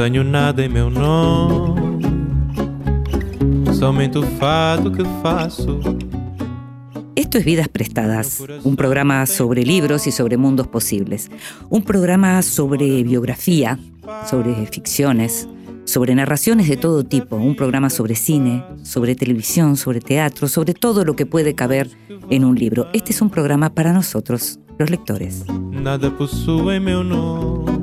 Tenho nada em meu nome, somente o fado que faço. Esto es Vidas Prestadas, un programa sobre libros y sobre mundos posibles. Un programa sobre biografía, sobre ficciones, sobre narraciones de todo tipo. Un programa sobre cine, sobre televisión, sobre teatro, sobre todo lo que puede caber en un libro. Este es un programa para nosotros, los lectores. Nada possui meu nome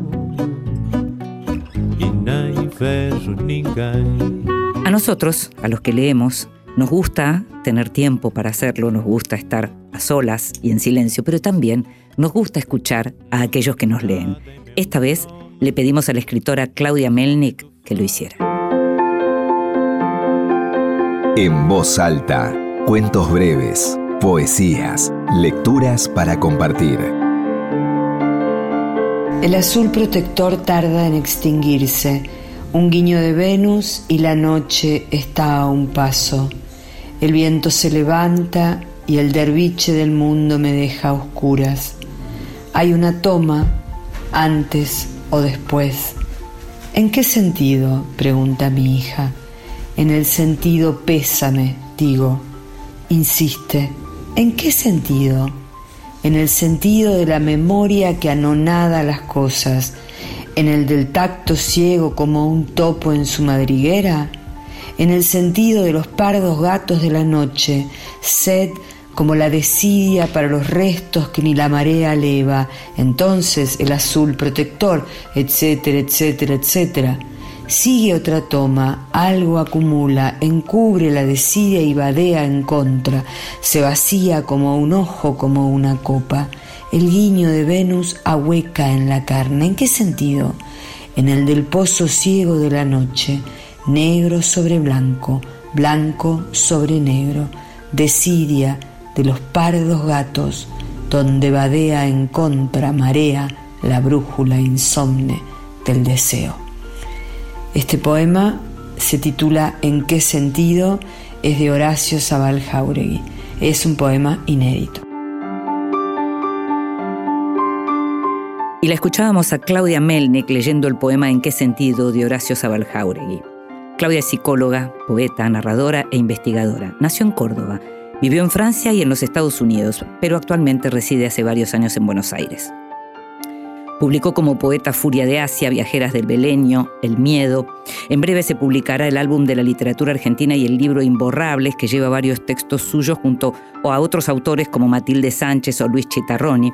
A nosotros, a los que leemos, nos gusta tener tiempo para hacerlo, nos gusta estar a solas y en silencio, pero también nos gusta escuchar a aquellos que nos leen. Esta vez le pedimos a la escritora Claudia Melnick que lo hiciera. En voz alta, cuentos breves, poesías, lecturas para compartir. El azul protector tarda en extinguirse, un guiño de Venus y la noche está a un paso. El viento se levanta y el derviche del mundo me deja a oscuras. Hay una toma antes o después. ¿En qué sentido? pregunta mi hija. En el sentido pésame, digo. Insiste. ¿En qué sentido? En el sentido de la memoria que anonada las cosas, en el del tacto ciego como un topo en su madriguera, en el sentido de los pardos gatos de la noche, sed como la desidia para los restos que ni la marea leva, entonces el azul protector, etcétera, etcétera, etcétera. Sigue otra toma, algo acumula, encubre la desidia y vadea en contra, se vacía como un ojo, como una copa. El guiño de Venus ahueca en la carne. ¿En qué sentido? En el del pozo ciego de la noche, negro sobre blanco, blanco sobre negro, desidia de los pardos gatos, donde vadea en contra marea la brújula insomne del deseo. Este poema se titula ¿En qué sentido? es de Horacio Zabal Jauregui. Es un poema inédito. Y la escuchábamos a Claudia Melnick leyendo el poema ¿En qué sentido? de Horacio Zabal Jauregui. Claudia es psicóloga, poeta, narradora e investigadora. Nació en Córdoba, vivió en Francia y en los Estados Unidos, pero actualmente reside hace varios años en Buenos Aires. Publicó como poeta Furia de Asia, Viajeras del Belenio, El Miedo. En breve se publicará el álbum de la literatura argentina y el libro Imborrables, que lleva varios textos suyos junto a otros autores como Matilde Sánchez o Luis Chitarroni.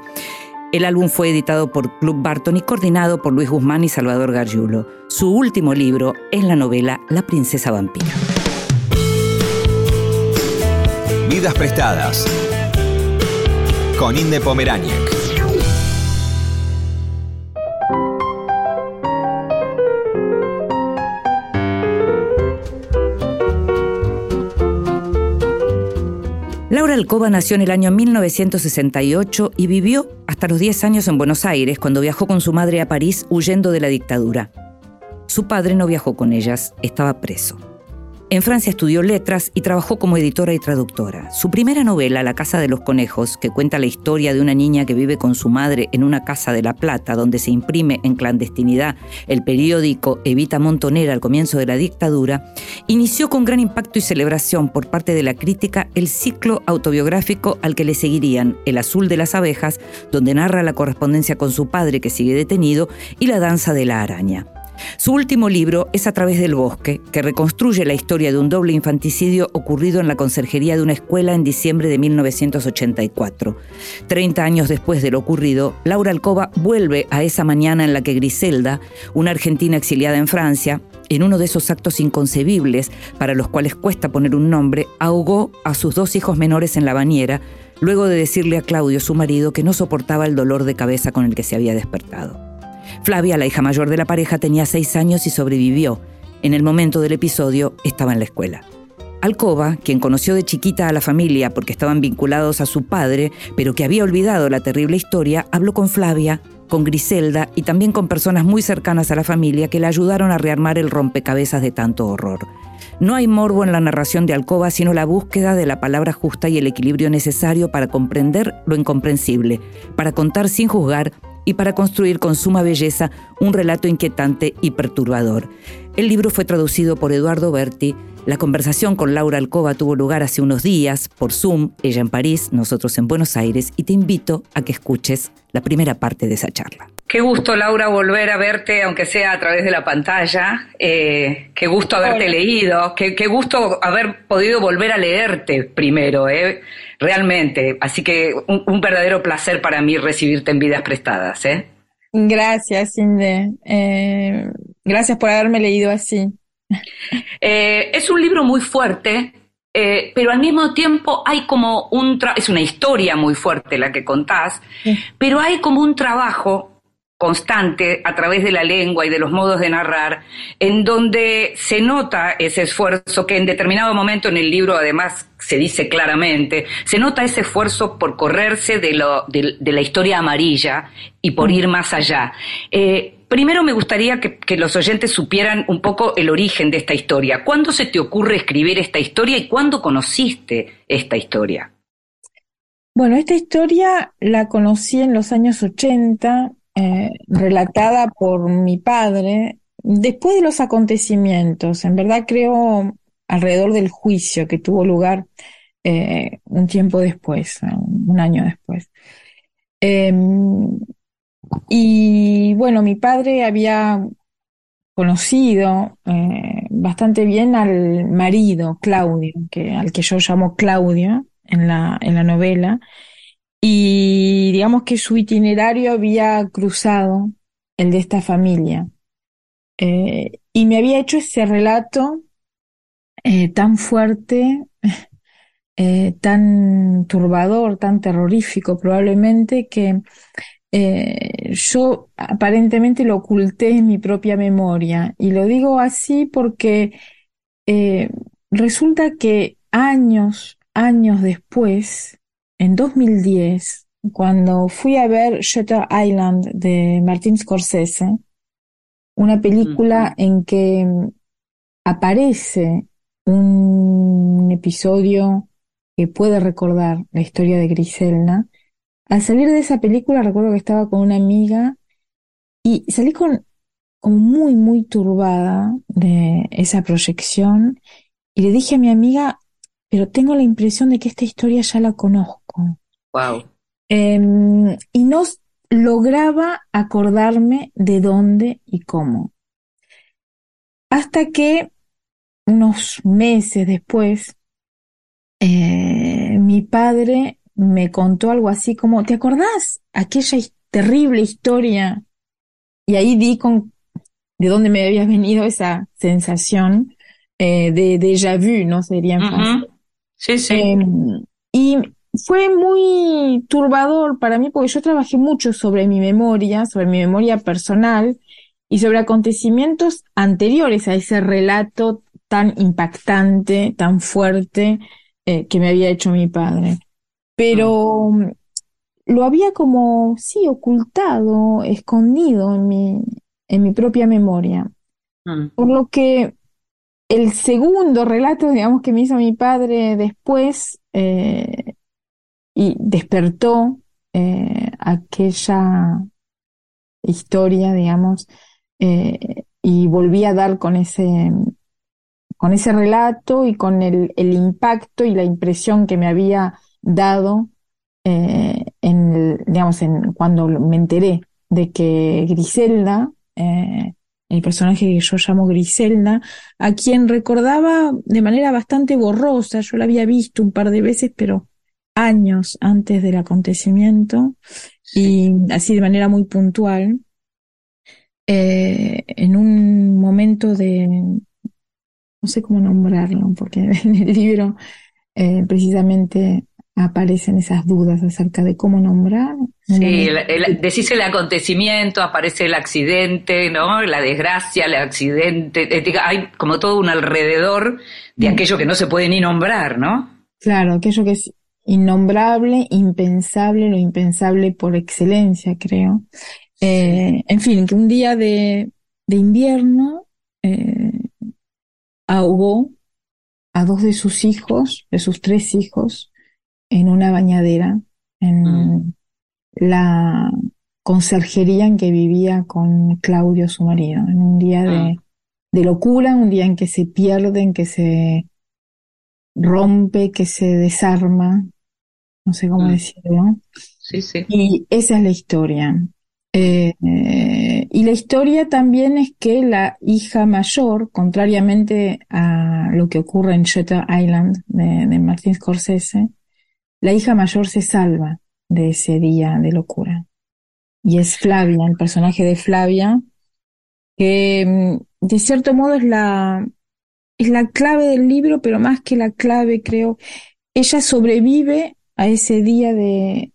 El álbum fue editado por Club Barton y coordinado por Luis Guzmán y Salvador Gargiulo. Su último libro es la novela La princesa vampira. Vidas prestadas. Con Inde Pomeráñez. Laura Alcoba nació en el año 1968 y vivió hasta los 10 años en Buenos Aires cuando viajó con su madre a París huyendo de la dictadura. Su padre no viajó con ellas, estaba preso. En Francia estudió letras y trabajó como editora y traductora. Su primera novela, La Casa de los Conejos, que cuenta la historia de una niña que vive con su madre en una casa de La Plata, donde se imprime en clandestinidad el periódico Evita Montonera al comienzo de la dictadura, inició con gran impacto y celebración por parte de la crítica el ciclo autobiográfico al que le seguirían El Azul de las Abejas, donde narra la correspondencia con su padre que sigue detenido, y La Danza de la Araña. Su último libro es A través del bosque, que reconstruye la historia de un doble infanticidio ocurrido en la conserjería de una escuela en diciembre de 1984. Treinta años después de lo ocurrido, Laura Alcoba vuelve a esa mañana en la que Griselda, una argentina exiliada en Francia, en uno de esos actos inconcebibles para los cuales cuesta poner un nombre, ahogó a sus dos hijos menores en la bañera, luego de decirle a Claudio, su marido, que no soportaba el dolor de cabeza con el que se había despertado. Flavia, la hija mayor de la pareja, tenía seis años y sobrevivió. En el momento del episodio estaba en la escuela. Alcoba, quien conoció de chiquita a la familia porque estaban vinculados a su padre, pero que había olvidado la terrible historia, habló con Flavia, con Griselda y también con personas muy cercanas a la familia que le ayudaron a rearmar el rompecabezas de tanto horror. No hay morbo en la narración de Alcoba, sino la búsqueda de la palabra justa y el equilibrio necesario para comprender lo incomprensible, para contar sin juzgar y para construir con suma belleza un relato inquietante y perturbador. El libro fue traducido por Eduardo Berti. La conversación con Laura Alcoba tuvo lugar hace unos días por Zoom, ella en París, nosotros en Buenos Aires, y te invito a que escuches la primera parte de esa charla. Qué gusto, Laura, volver a verte, aunque sea a través de la pantalla. Eh, qué gusto haberte leído. Qué, gusto haber podido volver a leerte primero, eh, realmente. Así que un, verdadero placer para mí recibirte en Vidas Prestadas. Eh. Gracias, Inde. Eh, gracias por haberme leído así. es un libro muy fuerte, pero al mismo tiempo hay como un... es una historia muy fuerte la que contás, pero hay como un trabajo constante a través de la lengua y de los modos de narrar, en donde se nota ese esfuerzo que en determinado momento en el libro además se dice claramente, se nota ese esfuerzo por correrse de, lo, de, la historia amarilla y por ir más allá. Eh, primero me gustaría que, los oyentes supieran un poco el origen de esta historia. ¿Cuándo se te ocurre escribir esta historia y cuándo conociste esta historia? Bueno, esta historia la conocí en los años 80 eh, relatada por mi padre después de los acontecimientos, en verdad creo alrededor del juicio que tuvo lugar eh, un tiempo después, un año después. Em, y bueno, mi padre había conocido eh, bastante bien al marido, Claudio, que, al que yo llamo Claudio en la, en la novela, y digamos que su itinerario había cruzado el de esta familia. Eh, y me había hecho ese relato eh, tan fuerte, tan turbador, tan terrorífico probablemente, que yo aparentemente lo oculté en mi propia memoria. Y lo digo así porque resulta que años, años después, en 2010, cuando fui a ver Shutter Island de Martin Scorsese, una película en que aparece un episodio que puede recordar la historia de Griselda. Al salir de esa película recuerdo que estaba con una amiga y salí con como muy, muy turbada de esa proyección y le dije a mi amiga, pero tengo la impresión de que esta historia ya la conozco. Wow. Em, y no lograba acordarme de dónde y cómo. Hasta que unos meses después, eh, mi padre me contó algo así como, ¿te acordás aquella terrible historia? Y ahí di con de dónde me había venido esa sensación eh, de déjà vu, ¿no? Sería en Sí, sí. Em, y fue muy turbador para mí porque yo trabajé mucho sobre mi memoria, sobre mi memoria personal y sobre acontecimientos anteriores a ese relato tan impactante, tan fuerte eh, que me había hecho mi padre. Pero mm. lo había como, sí, ocultado, escondido en mi, en mi propia memoria. Mm. Por lo que el segundo relato, digamos, que me hizo mi padre después eh, y despertó eh, aquella historia, digamos, eh, y volví a dar con ese, con ese relato y con el, el impacto y la impresión que me había dado en, digamos, en, cuando me enteré de que Griselda el personaje que yo llamo Griselda, a quien recordaba de manera bastante borrosa, yo la había visto un par de veces, pero años antes del acontecimiento, y así de manera muy puntual, eh, en un momento de, no sé cómo nombrarlo, porque en el libro eh, precisamente aparecen esas dudas acerca de cómo nombrar. Sí, decís el acontecimiento, aparece el accidente, ¿no? La desgracia, el accidente, eh, hay como todo un alrededor de mm. aquello que no se puede ni nombrar, ¿no? Claro, aquello que es innombrable, impensable, lo impensable por excelencia, creo. Eh, en fin, que un día de, de invierno eh, ahogó a dos de sus hijos, de sus tres hijos, en una bañadera en mm. la conserjería en que vivía con Claudio, su marido, en un día de, Mm. de locura, un día en que se pierde, en que se rompe, que se desarma, no sé cómo Mm. decirlo. Sí, sí. Y esa es la historia. Eh, eh, y la historia también es que la hija mayor, contrariamente a lo que ocurre en Shutter Island de, de Martin Scorsese, la hija mayor se salva de ese día de locura. Y es Flavia, el personaje de Flavia, que mm, de cierto modo es la, es la clave del libro, pero más que la clave, creo, ella sobrevive a ese día de,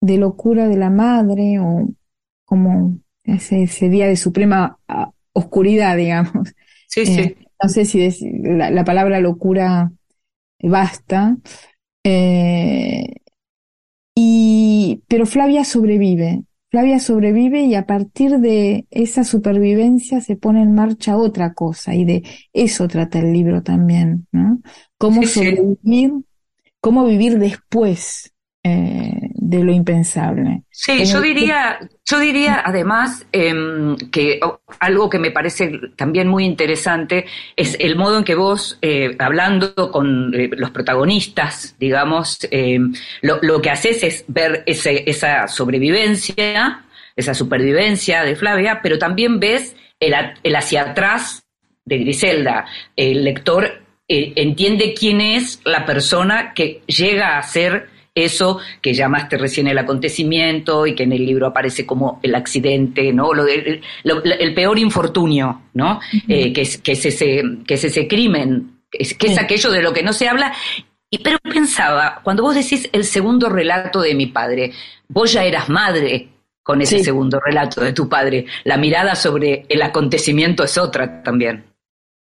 de locura de la madre o como ese, ese día de suprema ah, oscuridad, digamos. Sí, Eh, sí. no sé si la, la palabra locura basta. Eh, y, pero Flavia sobrevive. Flavia sobrevive y a partir de esa supervivencia se pone en marcha otra cosa y de eso trata el libro también, ¿no? Cómo Sí, sí. sobrevivir, cómo vivir después eh, de lo impensable. Sí, yo diría, yo diría además em, que algo que me parece también muy interesante es el modo en que vos, eh, hablando con eh, los protagonistas, digamos, em, lo, lo que haces es ver ese- esa sobrevivencia, esa supervivencia de Flavia, pero también ves el, el hacia atrás de Griselda. El lector eh, entiende quién es la persona que llega a ser eso que llamaste recién el acontecimiento y que en el libro aparece como el accidente, ¿no? Lo de- lo- el peor infortunio, ¿no? Eh, que, es, que, es ese, que es ese crimen, que es, que es Sí. aquello de lo que no se habla. Y, pero pensaba, cuando vos decís el segundo relato de mi padre, vos ya eras madre con ese Sí. segundo relato de tu padre. La mirada sobre el acontecimiento es otra también.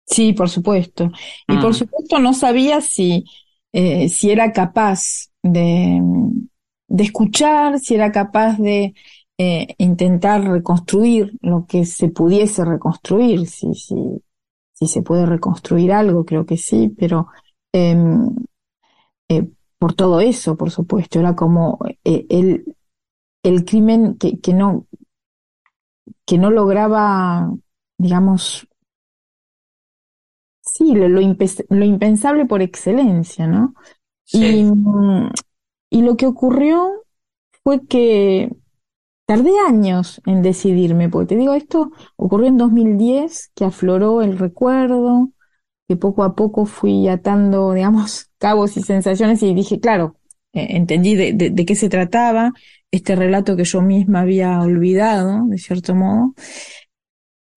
Sí, por supuesto. Y por Mm. supuesto no sabía si, eh, si era capaz de, de escuchar, si era capaz de eh, intentar reconstruir lo que se pudiese reconstruir, si, si, si se puede reconstruir algo, creo que sí, pero em, eh, por todo eso, por supuesto, era como eh, el, el crimen que, que no, que no lograba, digamos, sí, lo, lo, impe- lo impensable por excelencia, ¿no? Y, y lo que ocurrió fue que tardé años en decidirme, porque te digo, esto ocurrió en 2010, que afloró el recuerdo, que poco a poco fui atando, digamos, cabos y sensaciones y dije, claro, eh, entendí de qué se trataba, este relato que yo misma había olvidado, de cierto modo.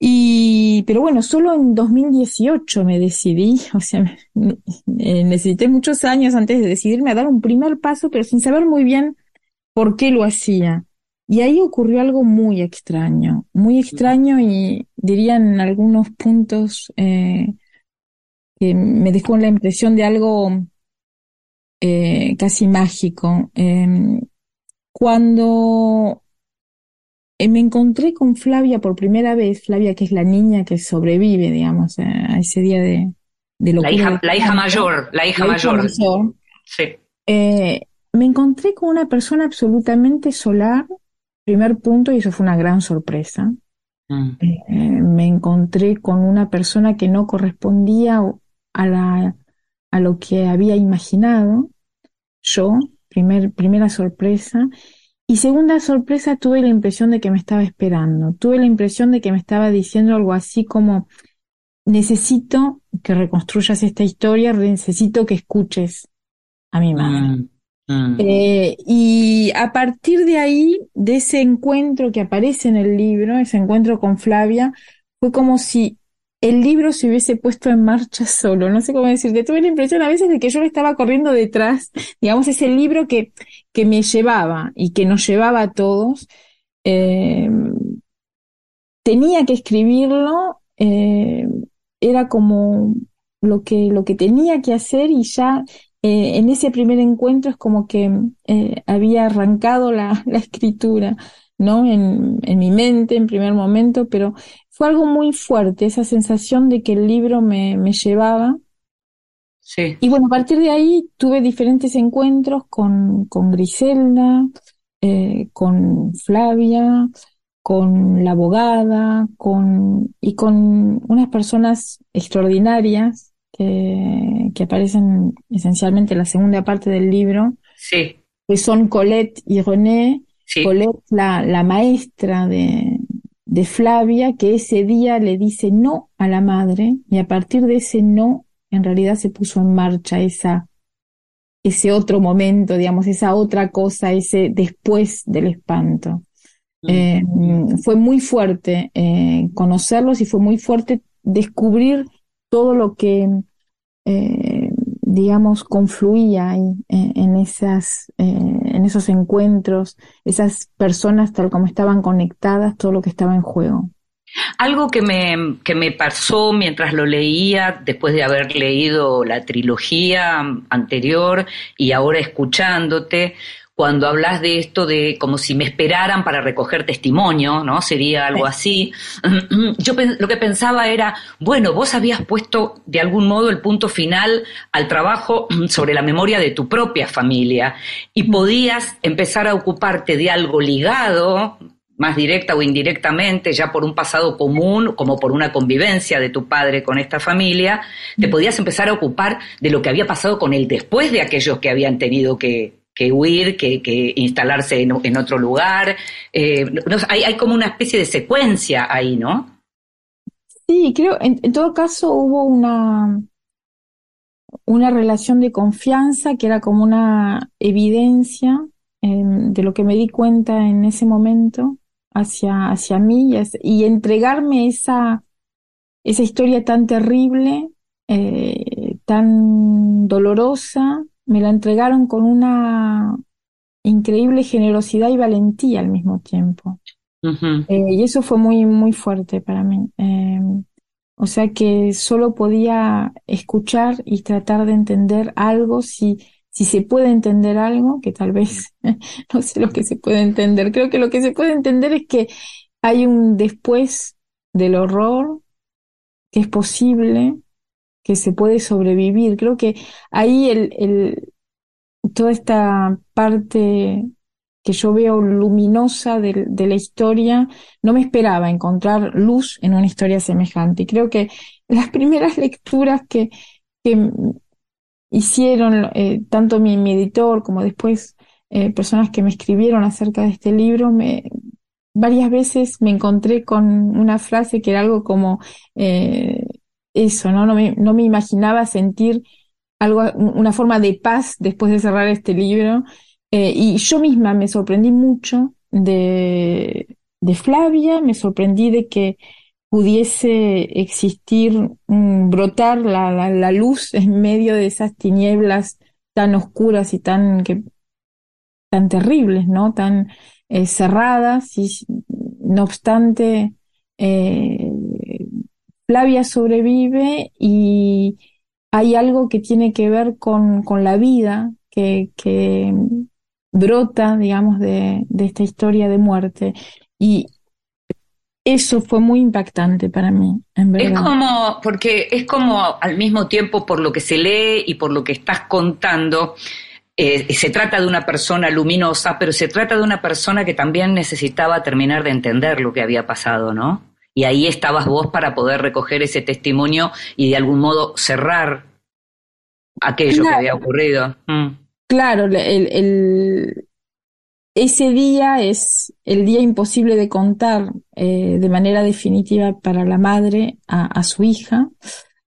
Y, pero bueno, solo en 2018 me decidí, o sea, me- eh, necesité muchos años antes de decidirme a dar un primer paso, pero sin saber muy bien por qué lo hacía. Y ahí ocurrió algo muy extraño, muy extraño y diría en algunos puntos eh, que me dejó la impresión de algo eh, casi mágico. Em, cuando me encontré con Flavia por primera vez, Flavia que es la niña que sobrevive, digamos, a, a ese día de, de La locura. hija, de la hija mayor, la hija la hija mayor. mayor, Sí. eh, me encontré con una persona absolutamente solar, primer punto, y eso fue una gran sorpresa. Mm. Eh, me encontré con una persona que no correspondía a la, a lo que había imaginado yo, primer, primera sorpresa. Y segunda sorpresa, tuve la impresión de que me estaba esperando. Tuve la impresión de que me estaba diciendo algo así como, necesito que reconstruyas esta historia, necesito que escuches a mi madre. Mm. Mm. Eh, y a partir de ahí, de ese encuentro que aparece en el libro, ese encuentro con Flavia, fue como si el libro se hubiese puesto en marcha solo. No sé cómo decirte. Tuve la impresión a veces de que yo le estaba corriendo detrás. Digamos, ese libro que, que me llevaba y que nos llevaba a todos. eh, tenía que escribirlo. eh, era como lo que, lo que tenía que hacer y ya eh, en ese primer encuentro es como que eh, había arrancado la, la escritura, ¿no? En, en mi mente en primer momento, pero fue algo muy fuerte, esa sensación de que el libro me, me llevaba. Sí. Y bueno, a partir de ahí tuve diferentes encuentros con, con Griselda, eh, con Flavia, con la abogada, con, y con unas personas extraordinarias que, que aparecen esencialmente en la segunda parte del libro, Sí, que son Colette y René. sí. Colette, la, la maestra de, de Flavia, que ese día le dice no a la madre, y a partir de ese no, en realidad se puso en marcha esa, ese otro momento, digamos, esa otra cosa, ese después del espanto. Eh, fue muy fuerte eh, conocerlos y fue muy fuerte descubrir todo lo que, eh, digamos, confluía ahí en esas, en esos encuentros, esas personas tal como estaban conectadas, todo lo que estaba en juego. Algo que me, que me pasó mientras lo leía, después de haber leído la trilogía anterior y ahora escuchándote, cuando hablas de esto de como si me esperaran para recoger testimonio, ¿no? Sería algo así. Yo lo que pensaba era, bueno, vos habías puesto de algún modo el punto final al trabajo sobre la memoria de tu propia familia y podías empezar a ocuparte de algo ligado, más directa o indirectamente, ya por un pasado común, como por una convivencia de tu padre con esta familia, te podías empezar a ocupar de lo que había pasado con él después de aquellos que habían tenido que, que huir, que, que instalarse en, en otro lugar. Eh, hay, hay como una especie de secuencia ahí, ¿no? Sí, creo, en, en todo caso hubo una, una relación de confianza que era como una evidencia eh, de lo que me di cuenta en ese momento hacia, hacia mí y, y entregarme esa, esa historia tan terrible, eh, tan dolorosa, me la entregaron con una increíble generosidad y valentía al mismo tiempo. Eh, y eso fue muy, muy fuerte para mí. Eh, o sea que solo podía escuchar y tratar de entender algo, si, si se puede entender algo, que tal vez no sé lo que se puede entender. Creo que lo que se puede entender es que hay un después del horror, que es posible, que se puede sobrevivir. Creo que ahí el, el, toda esta parte que yo veo luminosa de, de la historia, no me esperaba encontrar luz en una historia semejante. Y creo que las primeras lecturas que, que hicieron eh, tanto mi, editor como después eh, personas que me escribieron acerca de este libro, me, varias veces me encontré con una frase que era algo como eh, eso, ¿no? No me, no me imaginaba sentir algo, una forma de paz después de cerrar este libro. Eh, y yo misma me sorprendí mucho de, de Flavia, me sorprendí de que pudiese existir, brotar la, la, la luz en medio de esas tinieblas tan oscuras y tan, que, tan terribles, ¿no? Tan eh, cerradas y no obstante, eh, Flavia sobrevive y hay algo que tiene que ver con, con la vida que, que brota, digamos, de, de esta historia de muerte. Y eso fue muy impactante para mí, en verdad. Es como, porque es como al mismo tiempo por lo que se lee y por lo que estás contando, eh, se trata de una persona luminosa, pero se trata de una persona que también necesitaba terminar de entender lo que había pasado, ¿no? Y ahí estabas vos para poder recoger ese testimonio y de algún modo cerrar aquello Claro. que había ocurrido. Mm. Claro, el, el- ese día es el día imposible de contar eh, de manera definitiva para la madre a, a su hija,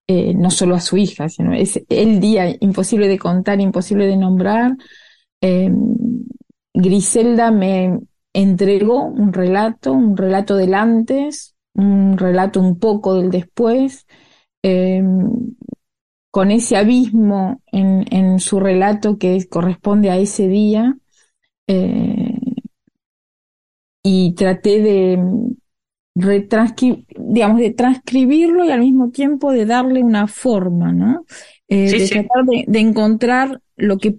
eh, no solo a su hija, sino es el día imposible de contar, imposible de nombrar. Eh, Griselda me entregó un relato, un relato del antes, un relato un poco del después. eh, con ese abismo en, en su relato que corresponde a ese día, eh, y traté de digamos, de transcribirlo y al mismo tiempo de darle una forma, ¿no? Eh, Sí, de sí. tratar de, de encontrar lo que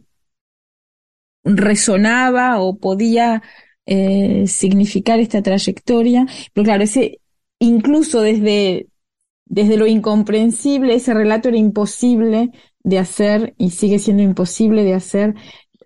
resonaba o podía eh, significar esta trayectoria, pero claro, ese, incluso desde desde lo incomprensible, ese relato era imposible de hacer y sigue siendo imposible de hacer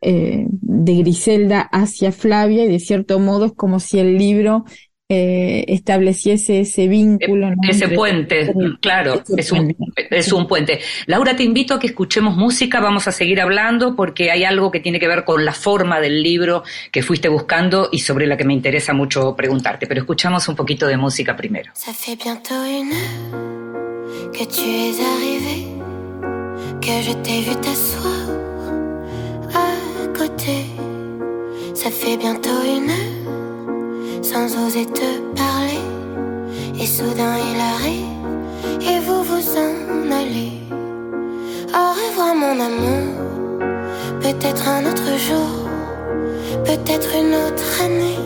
eh, de Griselda hacia Flavia y de cierto modo es como si el libro eh, estableciese ese vínculo. Ese puente, claro, es, un, es un puente. Laura, te invito a que escuchemos música, vamos a seguir hablando porque hay algo que tiene que ver con la forma del libro que fuiste buscando y sobre la que me interesa mucho preguntarte, pero escuchamos un poquito de música primero. Ça fait bientôt une heure que tu es arrivé, que je t'ai vu t'asseoir à côté. Ça fait bientôt une heure sans oser te parler. Et soudain il arrive et vous vous en allez. Au revoir mon amour, peut-être un autre jour, peut-être une autre année.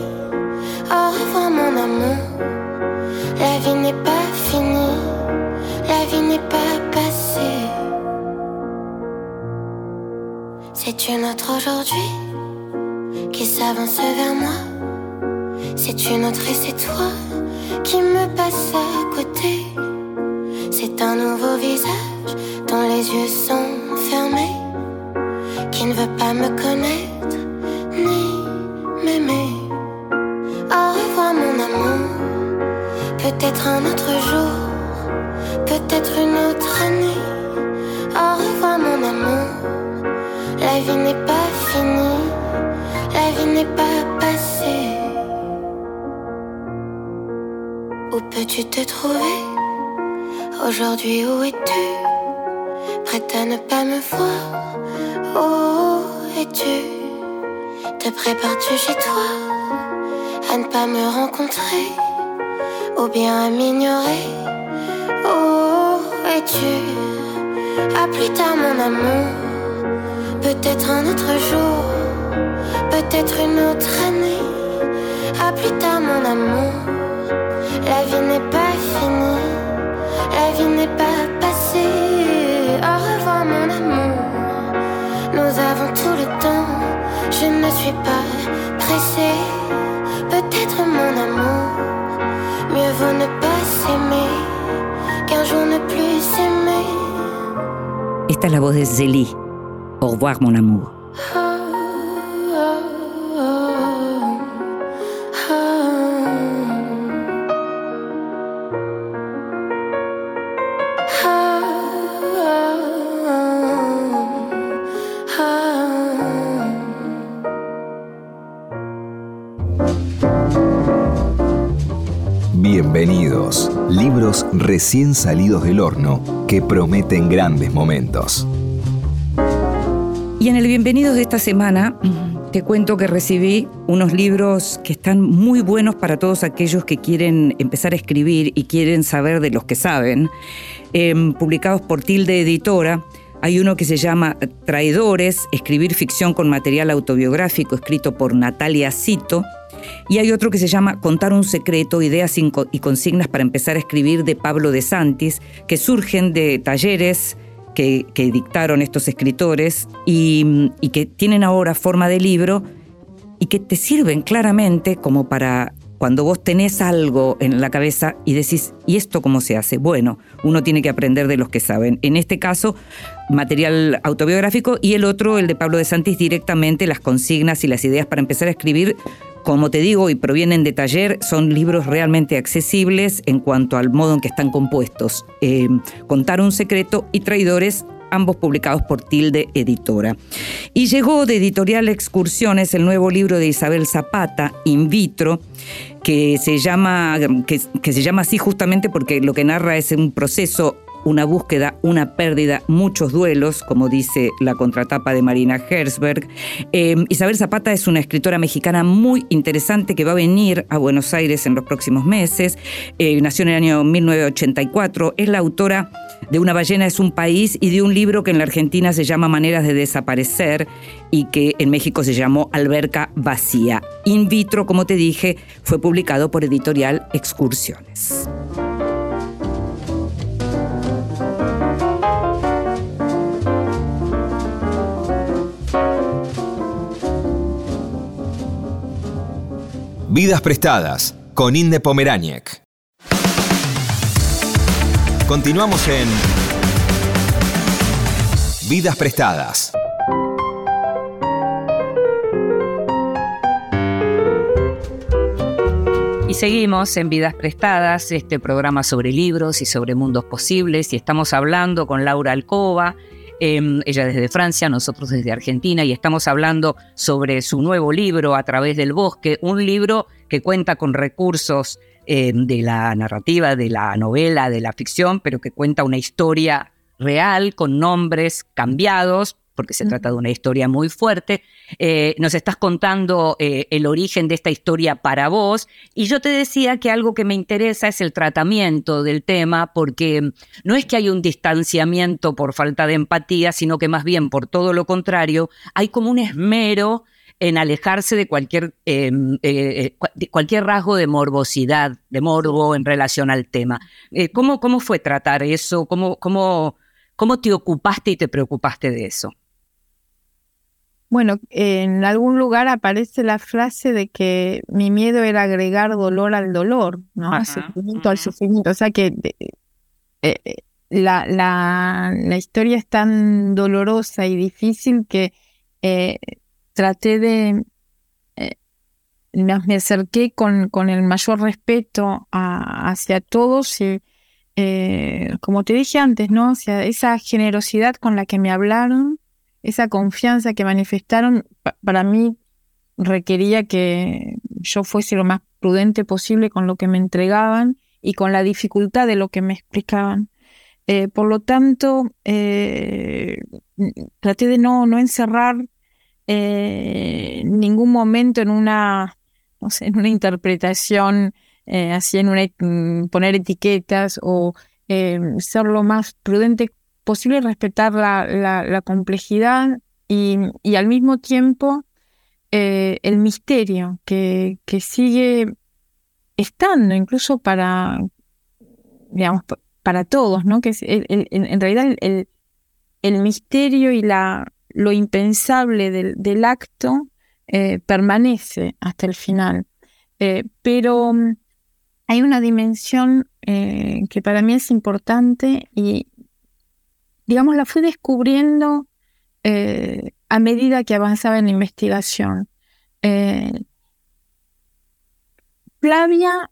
Au revoir mon amour, la vie n'est pas finie, la vie n'est pas passée. C'est une autre aujourd'hui qui s'avance vers moi c'est une autre et c'est toi qui me passe à côté. C'est un nouveau visage dont les yeux sont fermés, qui ne veut pas me connaître ni m'aimer. Au revoir mon amour, peut-être un autre jour, peut-être une autre année. Au revoir mon amour, la vie n'est pas finie, la vie n'est pas passée. Où peux-tu te trouver Aujourd'hui, où es-tu Prête à ne pas me voir Où es-tu Te prépares-tu chez toi À ne pas me rencontrer Ou bien à m'ignorer Où es-tu À plus tard, mon amour Peut-être un autre jour Peut-être une autre année À plus tard, mon amour la vie n'est pas finie, la vie n'est pas passée. Au revoir mon amour, nous avons tout le temps, je ne suis pas pressée. Peut-être mon amour, mieux vaut ne pas s'aimer qu'un jour ne plus s'aimer. Esta es la voz de Zélie. Au revoir mon amour. Recién salidos del horno que prometen grandes momentos. Y en el Bienvenidos de esta semana te cuento que recibí unos libros que están muy buenos para todos aquellos que quieren empezar a escribir y quieren saber de los que saben, em, publicados por Tilde Editora. Hay uno que se llama Traidores, escribir ficción con material autobiográfico, escrito por Natalia Cito. Y hay otro que se llama Contar un secreto, ideas y consignas para empezar a escribir de Pablo de Santis, que surgen de talleres que, dictaron estos escritores y, y que tienen ahora forma de libro y que te sirven claramente como para cuando vos tenés algo en la cabeza y decís, ¿y esto cómo se hace? Bueno, uno tiene que aprender de los que saben. En este caso, material autobiográfico y el otro, el de Pablo de Santis, directamente las consignas y las ideas para empezar a escribir como te digo, y provienen de taller, son libros realmente accesibles en cuanto al modo en que están compuestos. Eh, Contar un secreto y Traidores ambos publicados por Tilde Editora. Y llegó de Editorial Excursiones el nuevo libro de Isabel Zapata, In vitro, que se llama, que, que se llama así justamente porque lo que narra es un proceso una búsqueda, una pérdida, muchos duelos, como dice la contratapa de Marina Herzberg. Em, Isabel Zapata es una escritora mexicana muy interesante que va a venir a Buenos Aires en los próximos meses. Eh, nació en el año 1984. Es la autora de Una ballena es un país y de un libro que en la Argentina se llama Maneras de desaparecer y que en México se llamó Alberca Vacía. In vitro, como te dije, fue publicado por editorial Excursiones. Vidas Prestadas con Inde Continuamos en Vidas Prestadas. Y seguimos en Vidas Prestadas, este programa sobre libros y sobre mundos posibles, y estamos hablando con Laura Alcoba, em, ella desde Francia, nosotros desde Argentina, y estamos hablando sobre su nuevo libro, A través del bosque, un libro que cuenta con recursos em, de la narrativa, de la novela, de la ficción, pero que cuenta una historia real, con nombres cambiados, porque se trata de una historia muy fuerte. Eh, nos estás contando eh, el origen de esta historia para vos y yo te decía que algo que me interesa es el tratamiento del tema, porque no es que hay un distanciamiento por falta de empatía, sino que más bien por todo lo contrario, hay como un esmero en alejarse de cualquier, em, eh, cualquier rasgo de morbosidad, de morbo en relación al tema. ¿cómo, ¿Cómo fue tratar eso? ¿Cómo, cómo, ¿Cómo te ocupaste y te preocupaste de eso? Bueno, en algún lugar aparece la frase de que mi miedo era agregar dolor al dolor, ¿no? sufrimiento al sufrimiento. O sea que eh, eh, la, la, la, historia es tan dolorosa y difícil que eh, traté de... me acerqué con, con el mayor respeto hacia todos y, como te dije antes, ¿no? O sea, esa generosidad con la que me hablaron, esa confianza que manifestaron para mí requería que yo fuese lo más prudente posible con lo que me entregaban y con la dificultad de lo que me explicaban. Eh, por lo tanto, eh, traté de no, no encerrar eh, ningún momento en una, no sé, en una interpretación, así en una, mm, poner etiquetas o ser lo más prudente posible respetar la, complejidad y, al mismo tiempo eh, el misterio que, sigue estando incluso para, digamos, para todos, ¿no? Que en realidad el, el, misterio y la, lo impensable del, del acto eh, permanece hasta el final. Eh, pero mm, hay una dimensión que para mí es importante y, digamos, la fui descubriendo eh, a medida que avanzaba en la investigación. Eh, Flavia,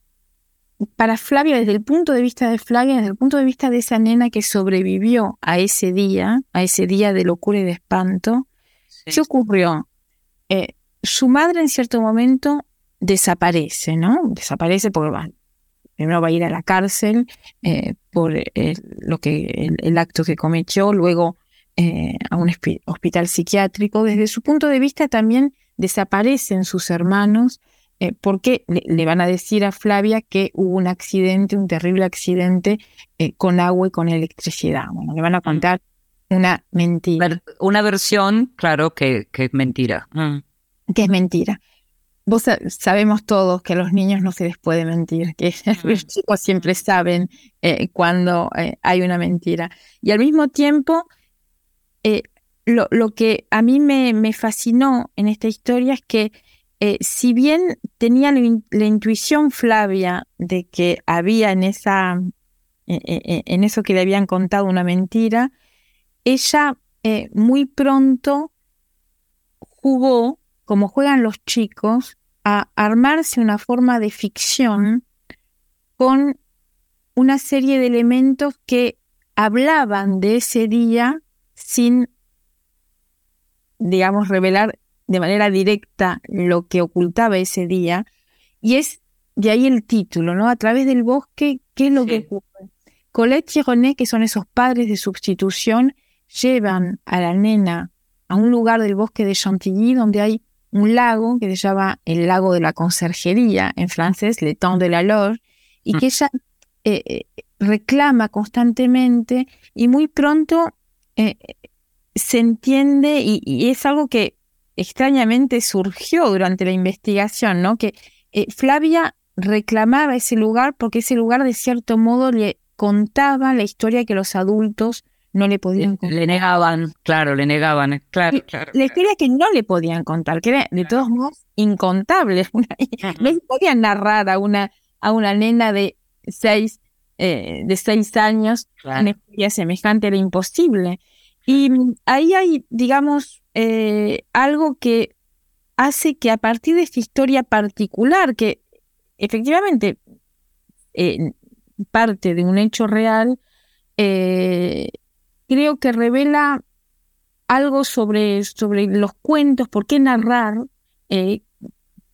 para Flavia, desde el punto de vista de Flavia, desde el punto de vista de esa nena que sobrevivió a ese día, a ese día de locura y de espanto, ¿qué ocurrió? Eh, su madre en cierto momento desaparece, ¿no? Desaparece porque primero va a ir a la cárcel eh, por lo que, el, acto que cometió, luego eh, a un hospital psiquiátrico. Desde su punto de vista también desaparecen sus hermanos eh, porque le, van a decir a Flavia que hubo un accidente, un terrible accidente con agua y con electricidad. Bueno, le van a contar una mentira. Una versión, claro, que, que es mentira. Mm. Que es mentira vos sabemos todos que a los niños no se les puede mentir, que los chicos siempre saben eh, cuando eh, hay una mentira. Y al mismo tiempo, eh, lo, lo, que a mí me, me, fascinó en esta historia es que si bien tenía la, intuición Flavia de que había en, esa, en eso que le habían contado una mentira, ella muy pronto jugó como juegan los chicos, a armarse una forma de ficción con una serie de elementos que hablaban de ese día sin, digamos, revelar de manera directa lo que ocultaba ese día. Y es de ahí el título, ¿no? A través del bosque, ¿qué es lo que ocurre? Colette y René, que son esos padres de sustitución, llevan a la nena a un lugar del bosque de Chantilly donde hay un lago que se llama el lago de la conserjería, en francés, le temps de la Loge, y mm. que ella eh, eh, reclama constantemente y muy pronto eh, se entiende y, es algo que extrañamente surgió durante la investigación, ¿no? Que Flavia reclamaba ese lugar porque ese lugar de cierto modo le contaba la historia que los adultos no le podían contar. Le negaban, claro, le negaban, claro, claro. La historia que no le podían contar, que era de todos modos incontable. no le podían narrar a una, a una nena de seis, eh, de seis años una historia semejante, era imposible. Y ahí hay, digamos, eh, algo que hace que a partir de esta historia particular, que efectivamente eh, parte de un hecho real, eh, creo que revela algo sobre, sobre los cuentos, por qué narrar. Eh,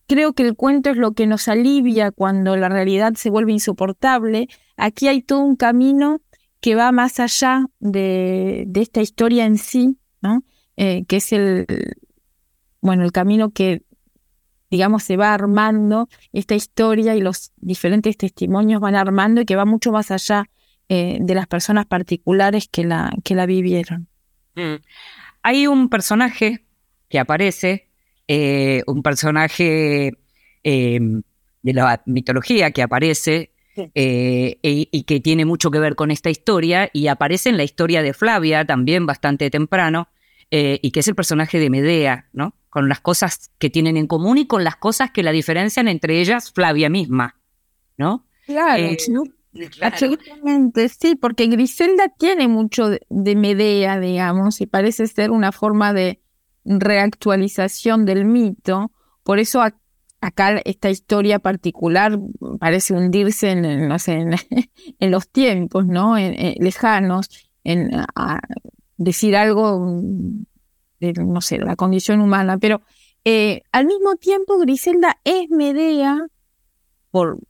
creo que el cuento es lo que nos alivia cuando la realidad se vuelve insoportable. Aquí hay todo un camino que va más allá de, de esta historia en sí, ¿no? Eh, que es el, bueno, el camino que, digamos, se va armando esta historia y los diferentes testimonios van armando y que va mucho más allá eh, de las personas particulares que la, que la vivieron. Mm. Hay un personaje que aparece, eh, un personaje em, de la mitología que aparece eh, y, que tiene mucho que ver con esta historia y aparece en la historia de Flavia también bastante temprano y que es el personaje de Medea, ¿no? Con las cosas que tienen en común y con las cosas que la diferencian entre ellas Flavia misma, ¿no? Claro. Absolutamente, sí, porque Griselda tiene mucho de, Medea, digamos, y parece ser una forma de reactualización del mito. Por eso acá esta historia particular parece hundirse en, no sé, en, los tiempos, ¿no? lejanos, en decir algo de, no sé, la condición humana. Pero eh, al mismo tiempo, Griselda es Medea por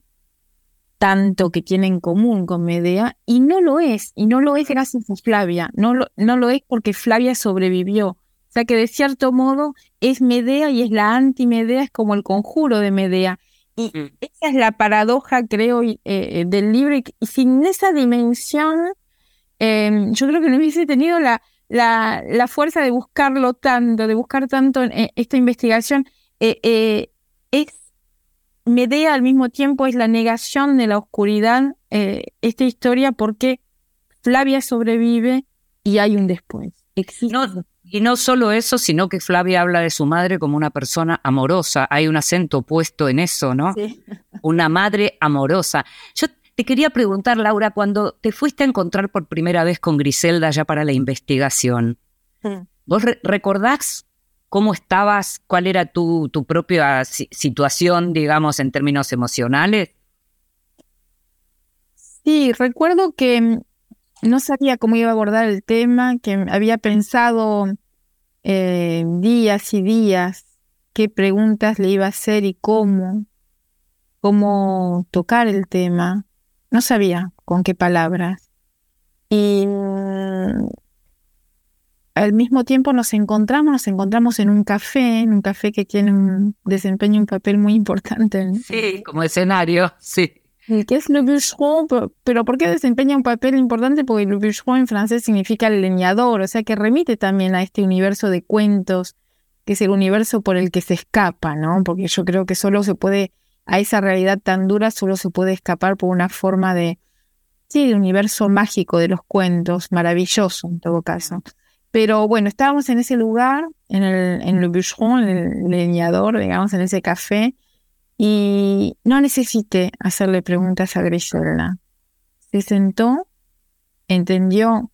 tanto que tiene en común con Medea y no lo es, y no lo es gracias a Flavia, no lo, no lo es porque Flavia sobrevivió. O sea que de cierto modo es Medea y es la anti-Medea, es como el conjuro de Medea. Y mm. esa es la paradoja, creo, eh, del libro. Y, sin esa dimensión, em, yo creo que no hubiese tenido la, la, la, fuerza de buscarlo tanto, de buscar tanto en, esta investigación. Eh, es Medea al mismo tiempo es la negación de la oscuridad, eh, esta historia, porque Flavia sobrevive y hay un después. y no solo eso, sino que Flavia habla de su madre como una persona amorosa. Hay un acento puesto en eso, ¿no? Una madre amorosa. Yo te quería preguntar, Laura, cuando te fuiste a encontrar por primera vez con Griselda ya para la investigación. ¿vos recordás cómo estabas, cuál era tu, tu propia situación, digamos, en términos emocionales. Sí, recuerdo que mm, no sabía cómo iba a abordar el tema, que había pensado eh, días y días qué preguntas le iba a hacer y cómo, cómo tocar el tema. No sabía con qué palabras. Y mm, al mismo tiempo nos encontramos, nos encontramos en un café, en un café que tiene un desempeño un papel muy importante. Sí, como escenario, sí. ¿Qué es le bûcheron? Pero ¿por qué desempeña un papel importante? Porque le bûcheron en francés significa el leñador, o sea que remite también a este universo de cuentos, que es el universo por el que se escapa, ¿no? Porque yo creo que solo se puede, a esa realidad tan dura, solo se puede escapar por una forma de, sí, de universo mágico de los cuentos, maravilloso en todo caso. Pero bueno, estábamos en ese lugar, en el, en Le Bûcheron, el leñador, digamos, en ese café, y no necesité hacerle preguntas a Griselda. Se sentó, entendió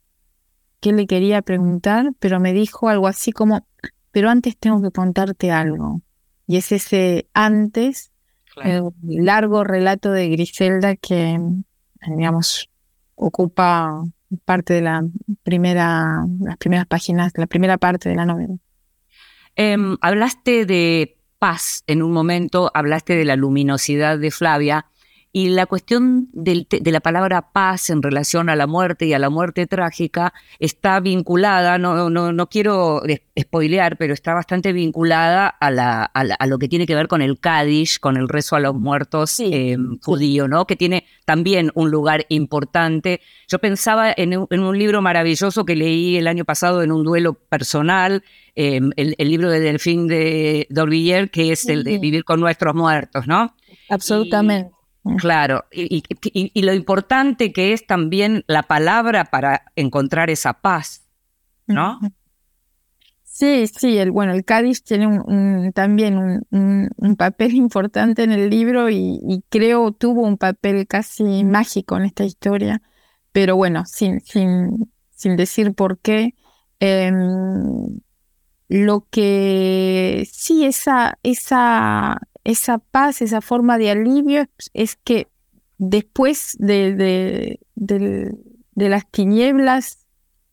qué le quería preguntar, pero me dijo algo así como, pero antes tengo que contarte algo. Y es ese antes, el largo relato de Griselda que, digamos, ocupa parte de la primera, las primeras páginas, la primera parte de la novela. Em, hablaste de paz en un momento, hablaste de la luminosidad de Flavia. Y la cuestión de la palabra paz en relación a la muerte y a la muerte trágica está vinculada, no, no, no quiero spoilear, pero está bastante vinculada a, la, a, lo que tiene que ver con el Kaddish, con el rezo a los muertos em, judío, ¿no? Que tiene también un lugar importante. Yo pensaba en un, libro maravilloso que leí el año pasado en un duelo personal, em, el, libro de Delfín de Dorvillier, que es el de Vivir con nuestros muertos, ¿no? Absolutamente. Claro, y, lo importante que es también la palabra para encontrar esa paz, ¿no? Sí, sí, el, bueno, el Cádiz tiene un, también un, papel importante en el libro y, creo tuvo un papel casi mágico en esta historia, pero bueno, sin, sin, sin decir por qué. Em, lo que sí, esa, esa esa paz, esa forma de alivio es que después de, de, de las tinieblas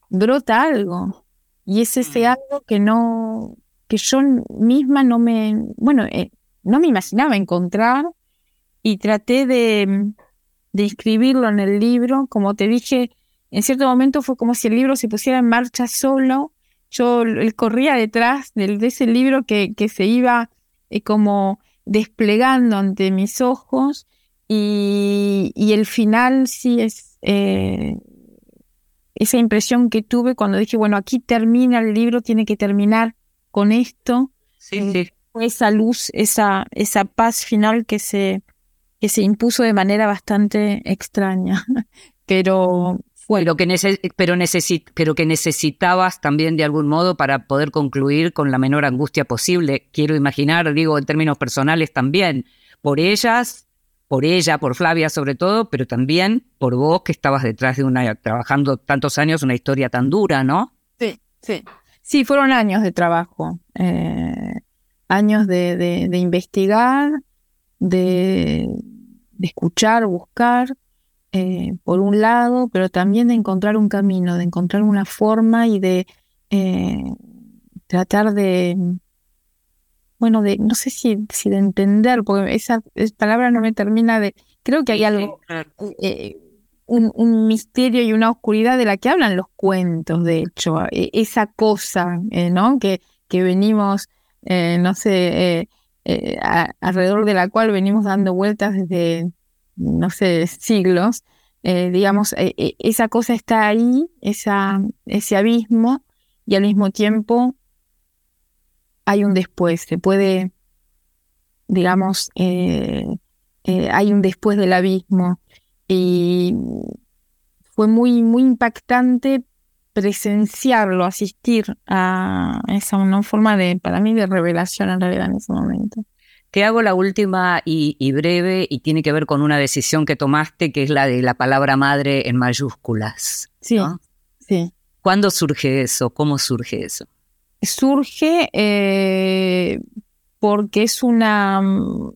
brota algo. Y es ese algo que no, que yo misma no me, bueno, eh, no me imaginaba encontrar y traté de, de escribirlo en el libro. Como te dije, en cierto momento fue como si el libro se pusiera en marcha solo. Yo corría detrás de, ese libro que, que se iba eh, como desplegando ante mis ojos y, y el final sí es eh, esa impresión que tuve cuando dije, bueno, aquí termina el libro, tiene que terminar con esto. Sí, sí. Esa luz, esa, esa paz final que se, que se impuso de manera bastante extraña. Pero fue. Pero que, pero, pero que necesitabas también de algún modo para poder concluir con la menor angustia posible. Quiero imaginar, digo, en términos personales también, por ellas por ella, por Flavia sobre todo, pero también por vos que estabas detrás de una, trabajando tantos años, una historia tan dura, ¿no? Sí, sí. Sí, fueron años de trabajo, eh, años de, de, investigar, de, de, escuchar, buscar, eh, por un lado, pero también de encontrar un camino, de encontrar una forma y de eh, tratar de, bueno, de, no sé si, si de entender, porque esa, palabra no me termina de, creo que hay algo, eh, un, misterio y una oscuridad de la que hablan los cuentos, de hecho, e, esa cosa, ¿no? Que, que venimos, no sé, alrededor de la cual venimos dando vueltas desde, no sé, siglos, digamos, esa cosa está ahí, esa, ese abismo, y al mismo tiempo hay un después, se puede, digamos, eh, eh, hay un después del abismo. Y fue muy, muy impactante presenciarlo, asistir a esa una forma de, para mí, de revelación en realidad en ese momento. Te hago la última y, breve y tiene que ver con una decisión que tomaste, que es la de la palabra madre en mayúsculas. Sí, sí. ¿Cuándo surge eso? ¿Cómo surge eso? surge eh, porque es una... Mm,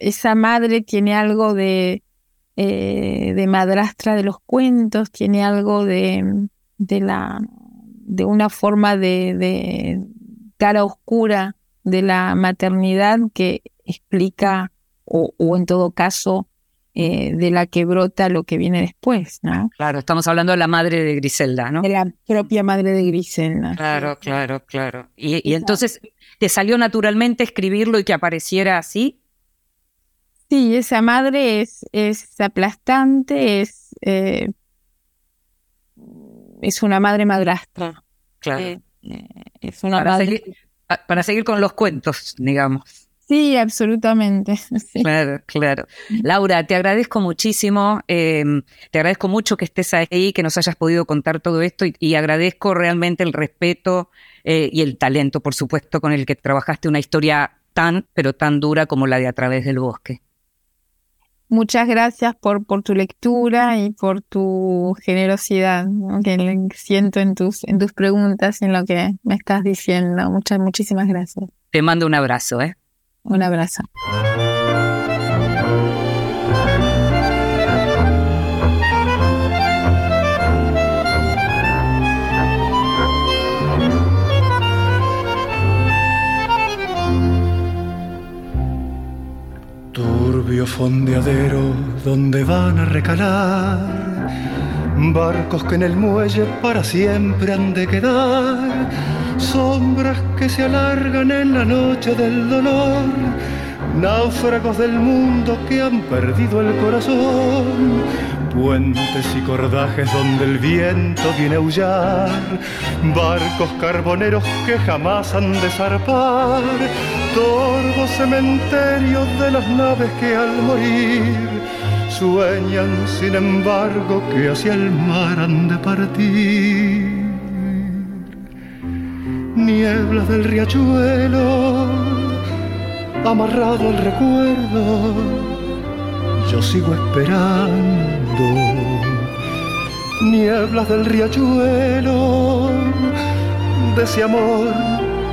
esa madre tiene algo de, eh, de madrastra de los cuentos, tiene algo de, de, la, de una forma de, de cara oscura de la maternidad que explica, o, o en todo caso, eh, de la que brota lo que viene después, ¿no? Claro, estamos hablando de la madre de Griselda, ¿no? De la propia madre de Griselda. Claro, claro, claro. Y, entonces, ¿te salió naturalmente escribirlo y que apareciera así? Sí, esa madre es, es aplastante, es, eh, es una madre madrastra. Claro. Eh, es una para, seguir, para seguir con los cuentos, digamos. Sí, absolutamente. Claro, claro. Laura, te agradezco muchísimo, em, te agradezco mucho que estés ahí, que nos hayas podido contar todo esto y, agradezco realmente el respeto eh, y el talento, por supuesto, con el que trabajaste una historia tan, pero tan dura como la de A través del bosque. Muchas gracias por, por tu lectura y por tu generosidad que siento en tus, en tus preguntas y en lo que me estás diciendo. Muchas, muchísimas gracias. Te mando un abrazo, ¿eh? Un abrazo. Fondeadero donde van a recalar barcos que en el muelle para siempre han de quedar sombras que se alargan en la noche del dolor, náufragos del mundo que han perdido el corazón, puentes y cordajes donde el viento viene a aullar, barcos carboneros que jamás han de zarpar, torvos cementerios de las naves que al morir sueñan sin embargo que hacia el mar han de partir. Nieblas del riachuelo, amarrado al recuerdo, yo sigo esperando. Nieblas del riachuelo, de ese amor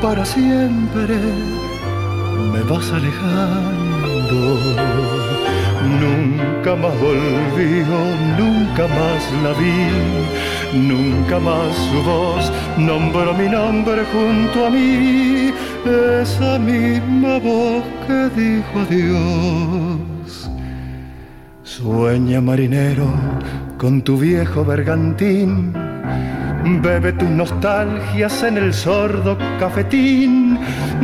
para siempre, me vas alejando. Nunca más volvió, nunca más la vi, nunca más su voz nombró mi nombre junto a mí, esa misma voz que dijo adiós. Sueña marinero con tu viejo bergantín Bebe tus nostalgias en el sordo cafetín.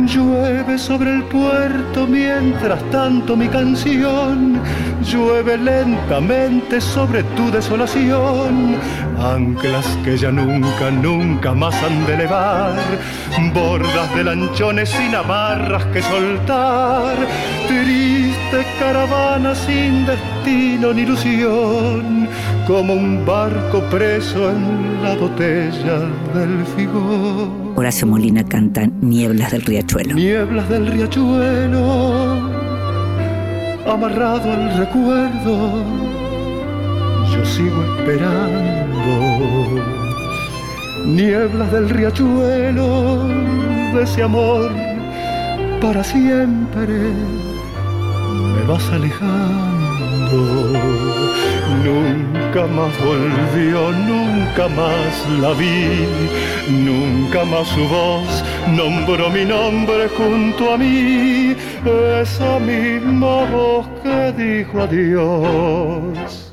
Llueve sobre el puerto mientras tanto mi canción. Llueve lentamente sobre tu desolación. Anclas que ya nunca, nunca más han de elevar. Bordas de lanchones sin amarras que soltar. Triste caravana sin destino ni ilusión. Como un barco preso en la botella del figor. Horacio Molina canta Nieblas del Riachuelo. Nieblas del riachuelo, amarrado al recuerdo, yo sigo esperando. Nieblas del riachuelo, de ese amor para siempre, me vas alejando. Nunca más volvió, nunca más la vi, nunca más su voz nombró mi nombre junto a mí, esa misma voz que dijo adiós.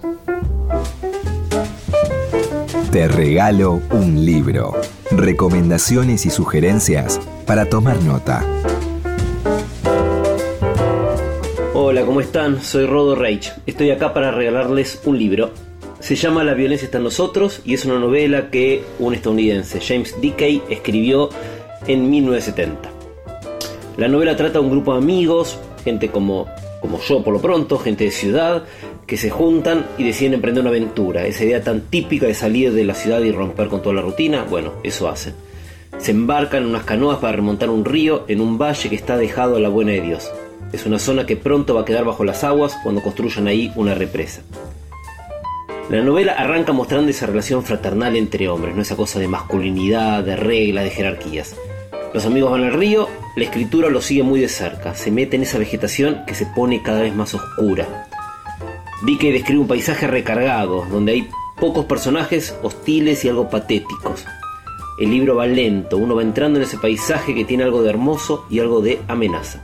Te regalo un libro. Recomendaciones y sugerencias para tomar nota. Hola, ¿cómo están? Soy Rodo Reich. Estoy acá para regalarles un libro. Se llama La violencia está en nosotros y es una novela que un estadounidense, James Dickey, escribió en 1970. La novela trata de un grupo de amigos, gente como, como yo por lo pronto, gente de ciudad, que se juntan y deciden emprender una aventura. Esa idea tan típica de salir de la ciudad y romper con toda la rutina, bueno, eso hacen. Se embarcan en unas canoas para remontar un río en un valle que está dejado a la buena de Dios. Es una zona que pronto va a quedar bajo las aguas cuando construyan ahí una represa. La novela arranca mostrando esa relación fraternal entre hombres, no esa cosa de masculinidad, de reglas, de jerarquías. Los amigos van al río, la escritura lo sigue muy de cerca, se mete en esa vegetación que se pone cada vez más oscura. Dickey describe un paisaje recargado, donde hay pocos personajes hostiles y algo patéticos. El libro va lento, uno va entrando en ese paisaje que tiene algo de hermoso y algo de amenaza.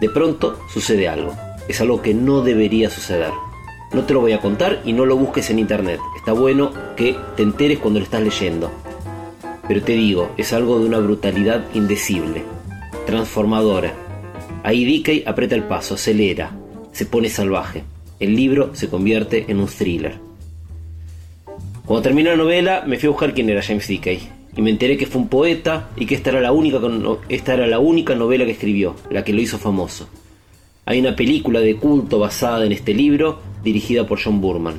De pronto sucede algo. Es algo que no debería suceder. No te lo voy a contar y no lo busques en internet. Está bueno que te enteres cuando lo estás leyendo. Pero te digo, es algo de una brutalidad indecible, transformadora. Ahí Dickey aprieta el paso, acelera, se pone salvaje. El libro se convierte en un thriller. Cuando terminó la novela, me fui a buscar quién era James Dickey. Y me enteré que fue un poeta y que esta era la única, esta era la única novela que escribió, la que lo hizo famoso. Hay una película de culto basada en este libro, dirigida por John Burman.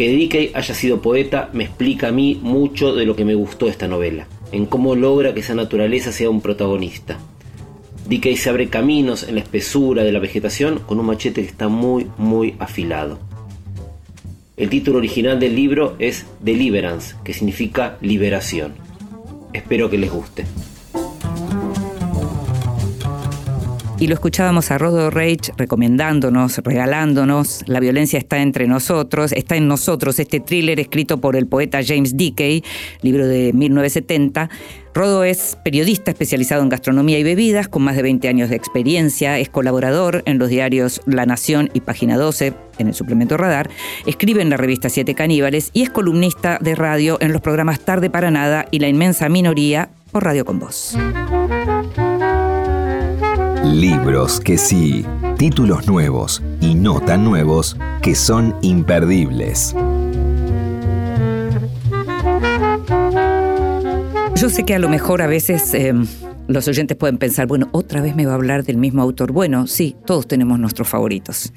Que Dickey haya sido poeta me explica a mí mucho de lo que me gustó esta novela, en cómo logra que esa naturaleza sea un protagonista. Dickey se abre caminos en la espesura de la vegetación con un machete que está muy, muy afilado. El título original del libro es Deliverance, que significa liberación. Espero que les guste. Y lo escuchábamos a Rodo Rage recomendándonos, regalándonos La violencia está entre nosotros, está en nosotros, este thriller escrito por el poeta James Dickey, libro de 1970. Rodo es periodista especializado en gastronomía y bebidas, con más de 20 años de experiencia, es colaborador en los diarios La Nación y Página 12, en el suplemento Radar, escribe en la revista Siete Caníbales y es columnista de radio en los programas Tarde para Nada y La Inmensa Minoría por Radio con Voz. Libros que sí, títulos nuevos y no tan nuevos que son imperdibles. Yo sé que a lo mejor a veces eh, los oyentes pueden pensar, bueno, otra vez me va a hablar del mismo autor. Bueno, sí, todos tenemos nuestros favoritos.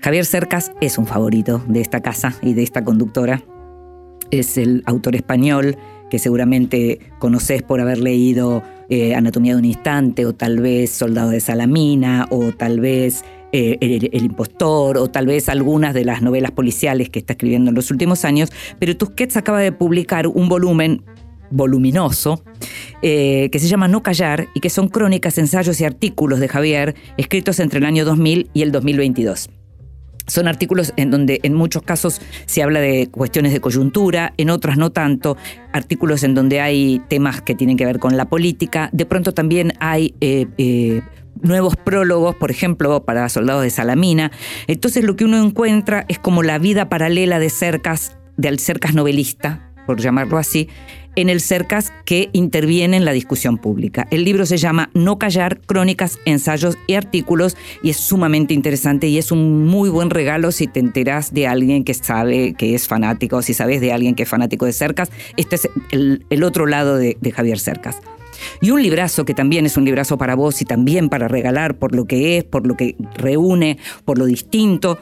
Javier Cercas es un favorito de esta casa y de esta conductora. Es el autor español que seguramente conoces por haber leído eh, Anatomía de un Instante, o tal vez Soldado de Salamina, o tal vez eh, el, Impostor, o tal vez algunas de las novelas policiales que está escribiendo en los últimos años. Pero Tusquets acaba de publicar un volumen voluminoso, eh, que se llama No Callar y que son crónicas, ensayos y artículos de Javier escritos entre el año 2000 y el 2022. Son artículos en donde en muchos casos se habla de cuestiones de coyuntura, en otras no tanto, artículos en donde hay temas que tienen que ver con la política, de pronto también hay... Eh, eh, nuevos prólogos, por ejemplo, para soldados de Salamina. Entonces lo que uno encuentra es como la vida paralela de Cercas, del Cercas novelista, por llamarlo así, en el CERCAS que interviene en la discusión pública. El libro se llama No callar, crónicas, ensayos y artículos y es sumamente interesante y es un muy buen regalo si te enteras de alguien que sabe que es fanático, si sabes de alguien que es fanático de Cercas. Este es el, otro lado de Javier Cercas. Y un librazo que también es un librazo para vos y también para regalar por lo que es, por lo que reúne, por lo distinto,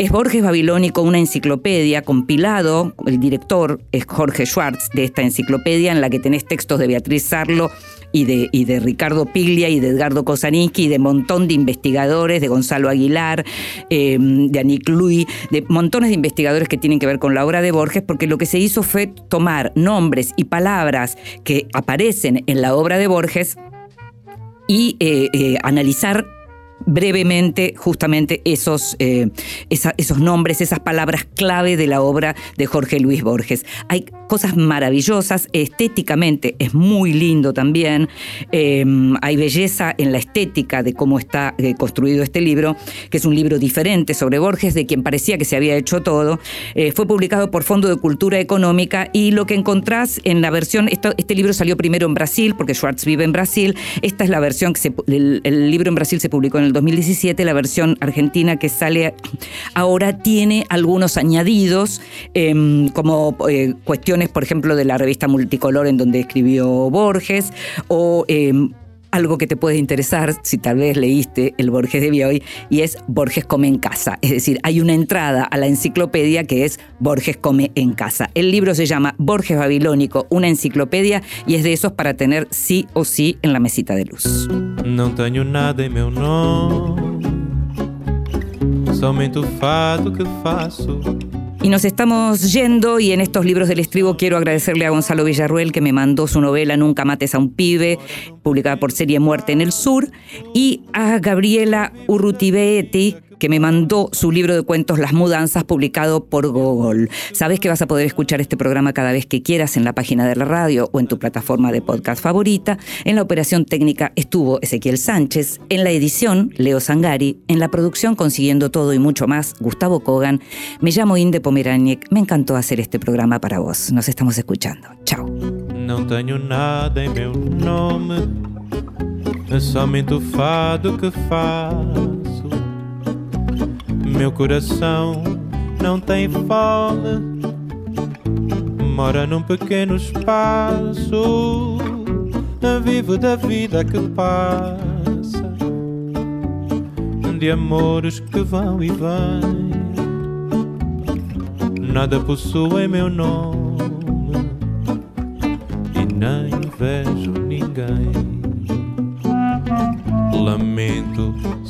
es Borges Babilónico una enciclopedia compilado, el director es Jorge Schwartz de esta enciclopedia en la que tenés textos de Beatriz Sarlo y de, y de Ricardo Piglia y de Edgardo Kosaninski y de montón de investigadores, de Gonzalo Aguilar, em, de Anik Louis, de montones de investigadores que tienen que ver con la obra de Borges, porque lo que se hizo fue tomar nombres y palabras que aparecen en la obra de Borges y eh, eh, analizar brevemente justamente esos, eh, esos nombres, esas palabras clave de la obra de Jorge Luis Borges. Hay cosas maravillosas, estéticamente es muy lindo también, eh, hay belleza en la estética de cómo está eh, construido este libro, que es un libro diferente sobre Borges, de quien parecía que se había hecho todo. fue publicado por Fondo de Cultura Económica y lo que encontrás en la versión, este libro salió primero en Brasil, porque Schwartz vive en Brasil, esta es la versión que se, el, el libro en Brasil se publicó en el 2017, la versión argentina que sale ahora tiene algunos añadidos, em, como eh, cuestiones, por ejemplo, de la revista Multicolor en donde escribió Borges, o em, algo que te puede interesar si tal vez leíste el Borges de Bioy y es Borges come en casa. Es decir, hay una entrada a la enciclopedia que es Borges come en casa. El libro se llama Borges Babilónico, una enciclopedia y es de esos para tener sí o sí en la mesita de luz. No tengo nada en meu nome, somente o fado que faço. Y nos estamos yendo y en estos libros del estribo quiero agradecerle a Gonzalo Villarruel que me mandó su novela Nunca mates a un pibe, publicada por Serie Muerte en el Sur, y a Gabriela Urrutibeeti que me mandó su libro de cuentos Las Mudanzas, publicado por Google. Sabes que vas a poder escuchar este programa cada vez que quieras en la página de la radio o en tu plataforma de podcast favorita. En la operación técnica estuvo Ezequiel Sánchez, en la edición Leo Sangari, en la producción Consiguiendo Todo y mucho más, Gustavo Kogan. Me llamo Inde Pomeraniec, me encantó hacer este programa para vos. Nos estamos escuchando. Chao. No tengo nada en meu nome, fado que Meu coração não tem fome, mora num pequeno espaço. Vivo da vida que passa, de amores que vão e vêm. Nada possui meu nome e nem vejo ninguém. Lamento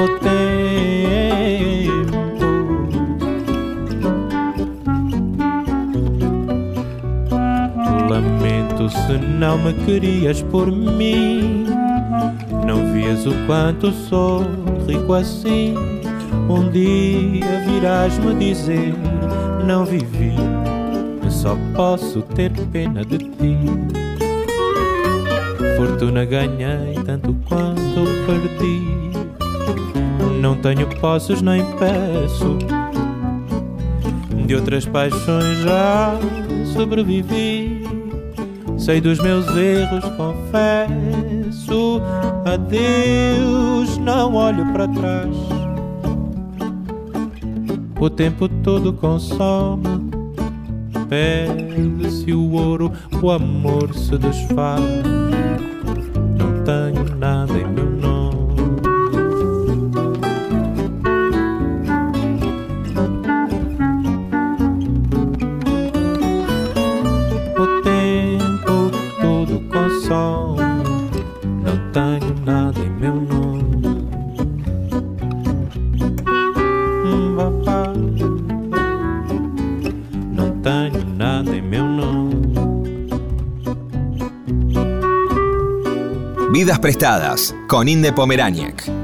O tempo lamento se não me querias por mim. Não vias o quanto sou rico assim. Um dia virás-me dizer: Não vivi, só posso ter pena de ti. Fortuna ganhei tanto quanto perdi. Não tenho posses nem peço. De outras paixões já sobrevivi. Sei dos meus erros, confesso. Adeus, não olho para trás. O tempo todo consome. Perde-se o ouro, o amor se desfaz. Não tenho prestadas con Inde Pomeraniec.